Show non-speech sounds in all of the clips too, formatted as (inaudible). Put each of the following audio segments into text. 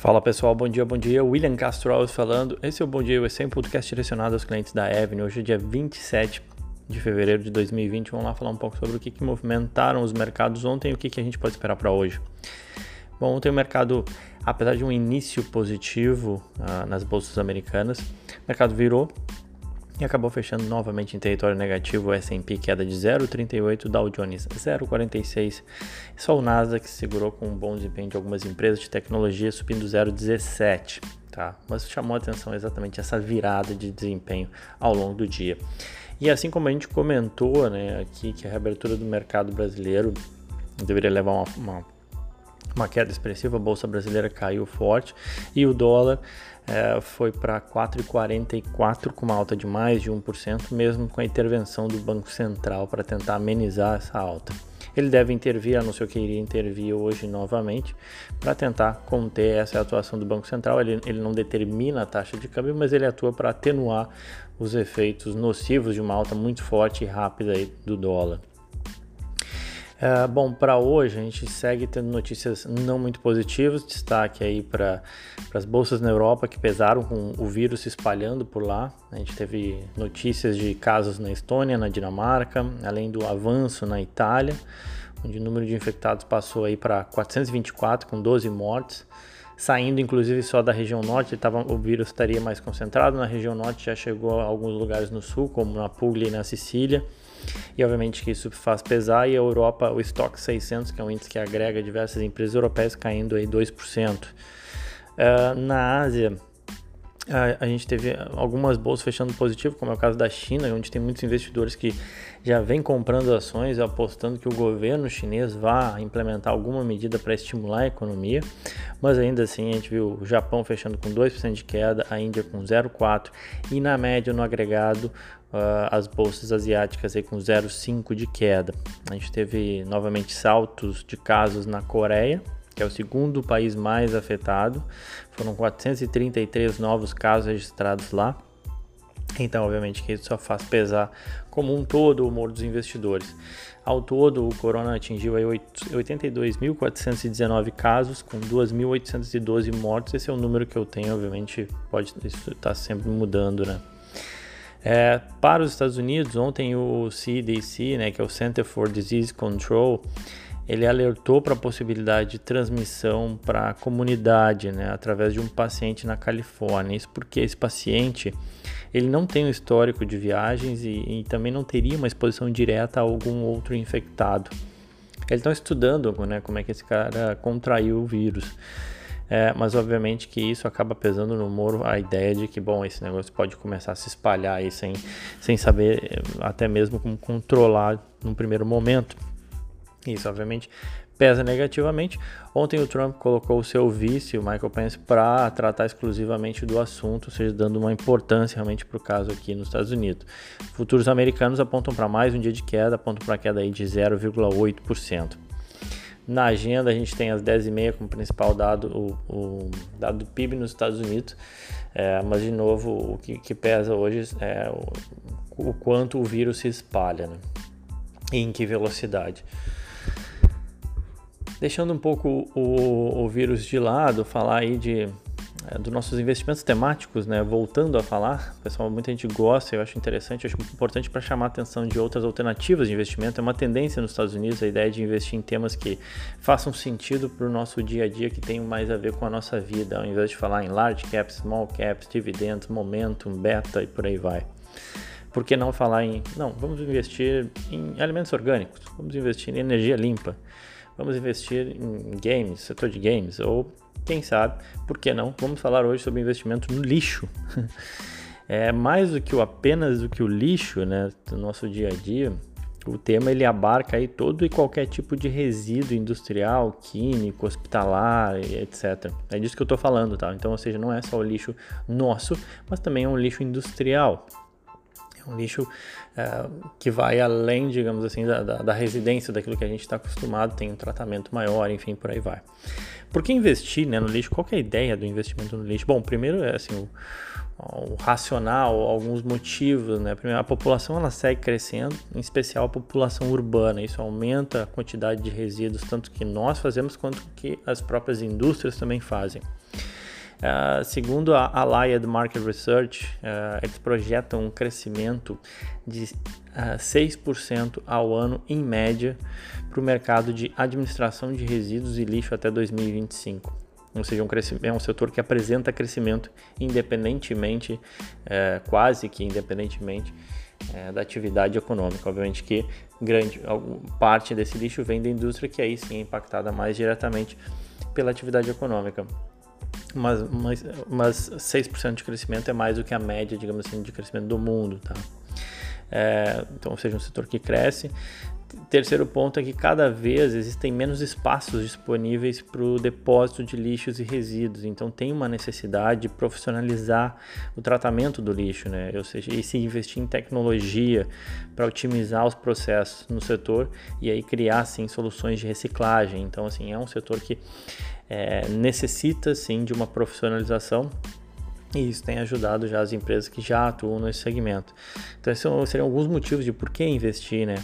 Fala pessoal, bom dia, bom dia. William Castro Alves falando. Esse é o Bom Dia USA, um podcast direcionado aos clientes da Avenue. Hoje é dia 27 de fevereiro de 2020. Vamos lá falar um pouco sobre o que, que movimentaram os mercados ontem e o que, que a gente pode esperar para hoje. Bom, ontem o mercado, apesar de um início positivo uh, nas bolsas americanas, o mercado virou e acabou fechando novamente em território negativo, o S&P queda de 0,38, Dow Jones 0,46, só o Nasdaq segurou com um bom desempenho de algumas empresas de tecnologia subindo 0,17, tá? Mas chamou a atenção exatamente essa virada de desempenho ao longo do dia. E assim como a gente comentou, né, aqui que a reabertura do mercado brasileiro deveria levar uma, uma uma queda expressiva, a bolsa brasileira caiu forte e o dólar é, foi para 4,44 com uma alta de mais de 1%, mesmo com a intervenção do Banco Central para tentar amenizar essa alta. Ele deve intervir, a não ser que iria intervir hoje novamente, para tentar conter essa atuação do Banco Central. Ele, ele não determina a taxa de câmbio, mas ele atua para atenuar os efeitos nocivos de uma alta muito forte e rápida do dólar. É, bom, para hoje a gente segue tendo notícias não muito positivas. Destaque aí para as bolsas na Europa que pesaram com o vírus se espalhando por lá. A gente teve notícias de casos na Estônia, na Dinamarca, além do avanço na Itália, onde o número de infectados passou aí para 424 com 12 mortes saindo inclusive só da região norte, tava, o vírus estaria mais concentrado na região norte, já chegou a alguns lugares no sul, como na Puglia e na Sicília, e obviamente que isso faz pesar, e a Europa, o estoque 600, que é um índice que agrega diversas empresas europeias, caindo aí 2%. Uh, ah, na Ásia, a, a, gente teve algumas bolsas fechando positivo, como é o caso da China, onde tem muitos investidores que já vêm comprando ações, apostando que o governo chinês vá implementar alguma medida para estimular a economia, mas ainda assim a gente viu o Japão fechando com 2% de queda, a Índia com 0,4% e na média no agregado Uh, as bolsas asiáticas aí com 0,5 de queda. A gente teve novamente saltos de casos na Coreia, que é o segundo país mais afetado. Foram 433 novos casos registrados lá. Então, obviamente, que isso só faz pesar como um todo o humor dos investidores. Ao todo, o corona atingiu 82.419 casos, com 2.812 mortes. Esse é o número que eu tenho, obviamente, pode estar tá sempre mudando, né? É, para os Estados Unidos, ontem o CDC, né, que é o Center for Disease Control, ele alertou para a possibilidade de transmissão para a comunidade, né, através de um paciente na Califórnia. Isso porque esse paciente ele não tem um histórico de viagens e, e também não teria uma exposição direta a algum outro infectado. Eles estão estudando né, como é que esse cara contraiu o vírus. É, mas obviamente que isso acaba pesando no Moro a ideia de que, bom, esse negócio pode começar a se espalhar aí sem, sem saber até mesmo como controlar num primeiro momento. Isso, obviamente, pesa negativamente. Ontem o Trump colocou o seu vice, o Michael Pence, para tratar exclusivamente do assunto, ou seja, dando uma importância realmente para o caso aqui nos Estados Unidos. Futuros americanos apontam para mais um dia de queda, apontam para queda aí de 0,8%. Na agenda a gente tem às 10h30 como principal dado o, o dado do PIB nos Estados Unidos, é, mas de novo o que, que pesa hoje é o, o, quanto o vírus se espalha né? e em que velocidade. Deixando um pouco o, o vírus de lado, falar aí de é, dos nossos investimentos temáticos, né? Voltando a falar, pessoal, muita gente gosta, eu acho interessante, eu acho importante para chamar a atenção de outras alternativas de investimento. É uma tendência nos Estados Unidos a ideia de investir em temas que façam sentido para o nosso dia a dia, que tenham mais a ver com a nossa vida, ao invés de falar em large caps, small caps, dividendos, momentum, beta e por aí vai. Por que não falar em, não, vamos investir em alimentos orgânicos, vamos investir em energia limpa vamos investir em games, setor de games, ou quem sabe, por que não? Vamos falar hoje sobre investimento no lixo. (laughs) é mais do que o apenas do que o lixo, né, do nosso dia a dia. O tema ele abarca aí todo e qualquer tipo de resíduo industrial, químico, hospitalar, etc. É disso que eu estou falando, tá? Então, ou seja, não é só o lixo nosso, mas também é um lixo industrial. Um lixo é, que vai além, digamos assim, da, da, da residência, daquilo que a gente está acostumado, tem um tratamento maior, enfim, por aí vai. Por que investir né, no lixo? Qual é a ideia do investimento no lixo? Bom, primeiro é assim, o, o racional, alguns motivos, né? Primeiro, a população ela segue crescendo, em especial a população urbana. Isso aumenta a quantidade de resíduos, tanto que nós fazemos quanto que as próprias indústrias também fazem. Uh, segundo a Allied Market Research, uh, eles projetam um crescimento de uh, ah, 6% ao ano em média para o mercado de administração de resíduos e lixo até 2025. Ou seja, um é um setor que apresenta crescimento independentemente, é, quase que independentemente é, da atividade econômica. Obviamente que grande parte desse lixo vem da indústria, que aí sim é impactada mais diretamente pela atividade econômica. Mas, mas, mas 6% de crescimento é mais do que a média, digamos assim, de crescimento do mundo. Tá? É, então, seja, um setor que cresce, terceiro ponto é que cada vez existem menos espaços disponíveis para o depósito de lixos e resíduos, então tem uma necessidade de profissionalizar o tratamento do lixo, né? ou seja, e se investir em tecnologia para otimizar os processos no setor e aí criar sim soluções de reciclagem. Então, assim, é um setor que é, necessita sim de uma profissionalização e isso tem ajudado já as empresas que já atuam nesse segmento. Então, esses seriam alguns motivos de por que investir, né?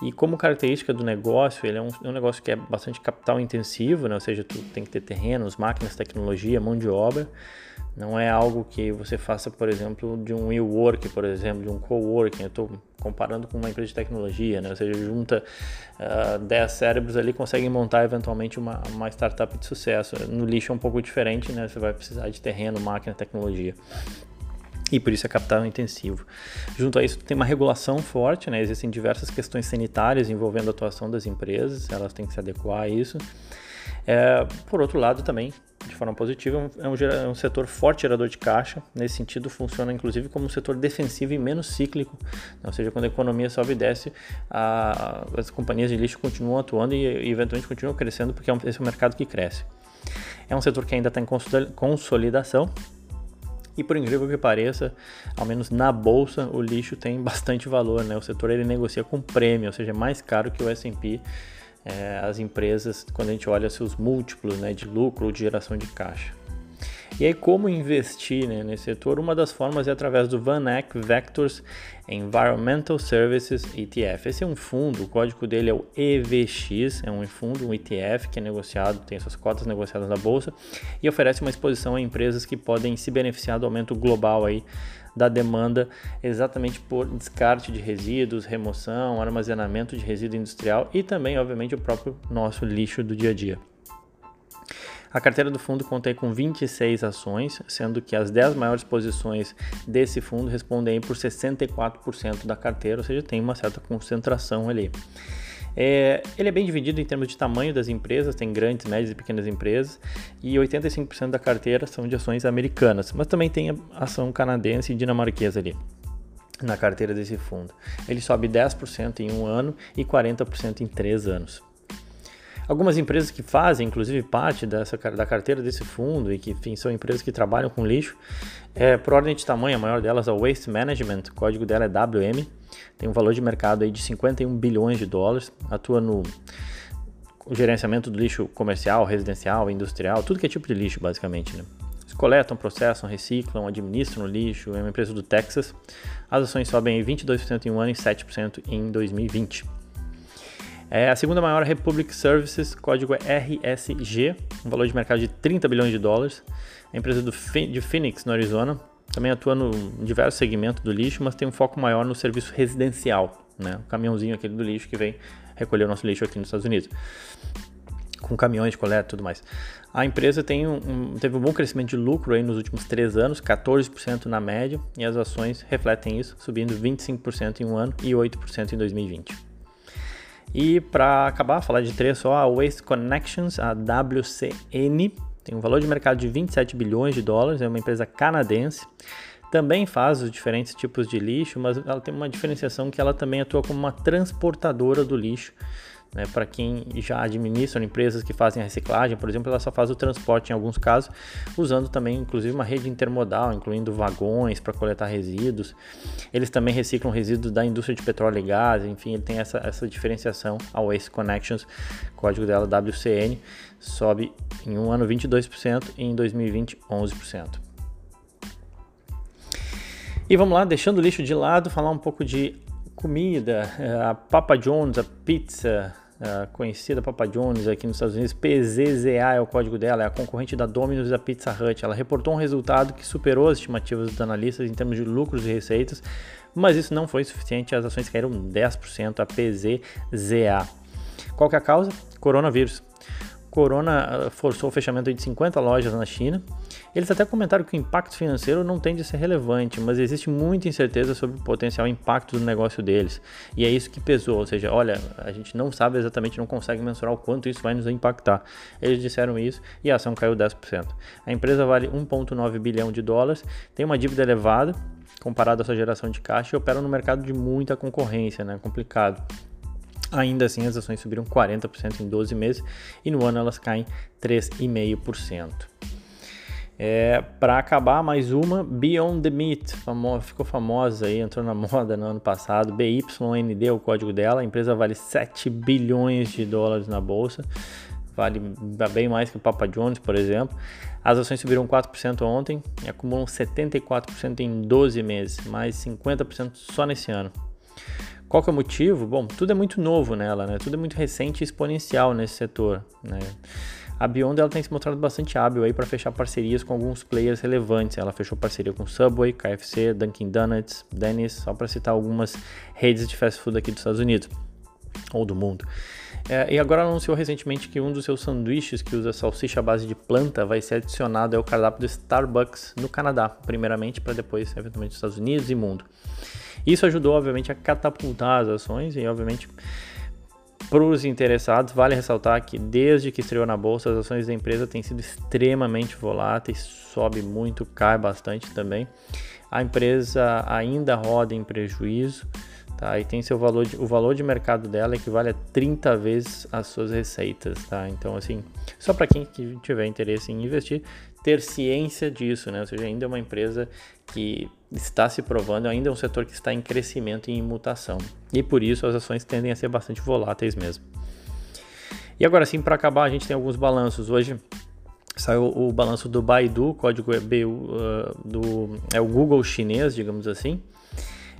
E como característica do negócio, ele é um, é um, negócio que é bastante capital intensivo, né? ou seja, tu tem que ter terrenos, máquinas, tecnologia, mão de obra. Não é algo que você faça, por exemplo, de um e-work, por exemplo, de um coworking. Eu estou comparando com uma empresa de tecnologia, né? ou seja, junta uh, ah, 10 cérebros ali, conseguem montar eventualmente uma, uma startup de sucesso. No lixo é um pouco diferente, né? você vai precisar de terreno, máquina, tecnologia e por isso é capital intensivo. Junto a isso, tem uma regulação forte, né? existem diversas questões sanitárias envolvendo a atuação das empresas, elas têm que se adequar a isso. É, por outro lado, também, de forma positiva, é um, é um, setor forte gerador de caixa. Nesse sentido, funciona inclusive como um setor defensivo e menos cíclico. Ou seja, quando a economia sobe e desce, a, as companhias de lixo continuam atuando e, e eventualmente continuam crescendo, porque é um, esse é um mercado que cresce. É um setor que ainda está em consolidação, e por incrível que pareça, ao menos na bolsa, o lixo tem (laughs) bastante valor, né? O setor ele negocia com prêmio, ou seja, é mais caro que o S&P. É, as empresas, quando a gente olha seus múltiplos né, de lucro ou de geração de caixa. E aí, como investir né, nesse setor? Uma das formas é através do Van Eck Vectors Environmental Services ETF. Esse é um fundo, o código dele é o EVX, é um fundo, um ETF que é negociado, tem suas cotas negociadas na bolsa e oferece uma exposição a empresas que podem se beneficiar do aumento global aí da demanda exatamente por descarte de resíduos, remoção, armazenamento de resíduo industrial e também, obviamente, o próprio nosso lixo do dia a dia. A carteira do fundo contém com 26 ações, sendo que as 10 maiores posições desse fundo respondem por 64% da carteira, ou seja, tem uma certa concentração ali. É, ele é bem dividido em termos de tamanho das empresas, tem grandes, médias e pequenas empresas, e 85% da carteira são de ações americanas, mas também tem ação canadense e dinamarquesa ali na carteira desse fundo. Ele sobe 10% em um ano e 40% em três anos. Algumas empresas que fazem, inclusive, parte dessa, da carteira desse fundo e que, enfim, são empresas que trabalham com lixo, é, por ordem de tamanho, a maior delas é o Waste Management, o código dela é WM, tem um valor de mercado aí de 51 bilhões de dólares, atua no gerenciamento do lixo comercial, residencial, industrial, tudo que é tipo de lixo, basicamente, né? Eles coletam, processam, reciclam, administram o lixo, é uma empresa do Texas. As ações sobem 22% em um ano e 7% em 2020. É a segunda maior Republic Services, código é RSG, um valor de mercado de 30 bilhões de dólares. É empresa do, de Phoenix, no Arizona, também atua no, em diversos segmentos do lixo, mas tem um foco maior no serviço residencial, né? o caminhãozinho aquele do lixo que vem recolher o nosso lixo aqui nos Estados Unidos, com caminhões de coleta e tudo mais. A empresa tem um, teve um bom crescimento de lucro aí nos últimos três anos, 14% na média, e as ações refletem isso, subindo 25% em um ano e 8% em 2020. E para acabar, falar de três só, a Waste Connections, a WCN, tem um valor de mercado de 27 bilhões de dólares, é uma empresa canadense. Também faz os diferentes tipos de lixo, mas ela tem uma diferenciação que ela também atua como uma transportadora do lixo né, para quem já administra empresas que fazem a reciclagem, por exemplo, ela só faz o transporte em alguns casos, usando também inclusive uma rede intermodal, incluindo vagões para coletar resíduos. Eles também reciclam resíduos da indústria de petróleo e gás, enfim, ele tem essa, essa diferenciação. A Waste Connections, código dela WCN, sobe em um ano 22% e em 2020 11%. E vamos lá, deixando o lixo de lado, falar um pouco de comida, a Papa John's, a pizza, uh, conhecida Papa John's aqui nos Estados Unidos, PZZA é o código dela, é a concorrente da Domino's e da Pizza Hut. Ela reportou um resultado que superou as estimativas dos analistas em termos de lucros e receitas, mas isso não foi suficiente, as ações caíram 10%, a PZZA. Qual que é a causa? Coronavírus. Corona ah, forçou o fechamento de 50 lojas na China. Eles até comentaram que o impacto financeiro não tende a ser relevante, mas existe muita incerteza sobre o potencial impacto do negócio deles. E é isso que pesou, ou seja, olha, a gente não sabe exatamente, não consegue mensurar o quanto isso vai nos impactar. Eles disseram isso e a ação caiu 10%. A empresa vale 1,9 bilhão de dólares, tem uma dívida elevada comparada à sua geração de caixa e opera no mercado de muita concorrência, né? Complicado. Ainda assim, as ações subiram 40% em 12 meses e no ano elas caem 3,5%. É, para acabar, mais uma, Beyond the Meat, famo ficou famosa aí, entrou na (laughs) moda no ano passado. BYND é o código dela, a empresa vale 7 bilhões de dólares na bolsa, vale bem mais que o Papa John's, por exemplo. As ações subiram 4% ontem e acumulam 74% em 12 meses, mais 50% só nesse ano. Qual que é o motivo? Bom, tudo é muito novo nela, né? Tudo é muito recente e exponencial nesse setor, né? A Beyond ela tem se mostrado bastante hábil aí para fechar parcerias com alguns players relevantes. Ela fechou parceria com Subway, KFC, Dunkin' Donuts, Denny's, só para citar algumas redes de fast food aqui dos Estados Unidos ou do mundo. É, e agora anunciou recentemente que um dos seus sanduíches que usa salsicha à base de planta vai ser adicionado ao cardápio do Starbucks no Canadá, primeiramente para depois eventualmente nos Estados Unidos e mundo. Isso ajudou, obviamente, a catapultar as ações e, obviamente, para os interessados, vale ressaltar que desde que estreou na bolsa, as ações da empresa têm sido extremamente voláteis, sobe muito, cai bastante também. A empresa ainda roda em prejuízo, tá? E tem seu valor de, o valor de mercado dela equivale a 30 vezes as suas receitas, tá? Então, assim, só para quem tiver interesse em investir, ter ciência disso, né? Ou seja, ainda é uma empresa que está se provando, ainda é um setor que está em crescimento e em mutação. E por isso as ações tendem a ser bastante voláteis mesmo. E agora sim, para acabar, a gente tem alguns balanços. Hoje saiu o balanço do Baidu, código é, BU, uh, do, é o Google chinês, digamos assim.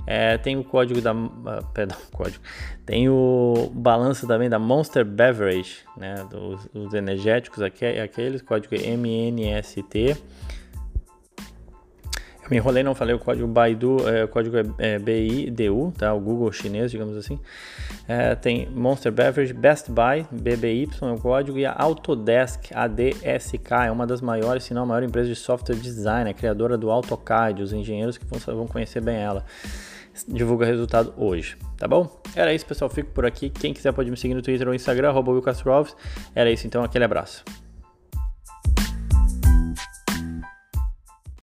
É, tem o código da. Uh, perdão, (laughs) código. Tem o balanço também da Monster Beverage, né? Dos, dos energéticos, aqueles, código MNST. Eu me enrolei, não falei o código Baidu, é, o código é, é BIDU, tá? O Google chinês, digamos assim. É, tem Monster Beverage, Best Buy, BBY é o código, e a Autodesk, ADSK, é uma das maiores, se não a maior empresa de software design, é criadora do AutoCAD, os engenheiros que vão, vão conhecer bem ela divulga resultado hoje, tá bom? Era isso, pessoal. Fico por aqui. Quem quiser pode me seguir no Twitter ou Instagram, arroba Era isso, então. Aquele abraço.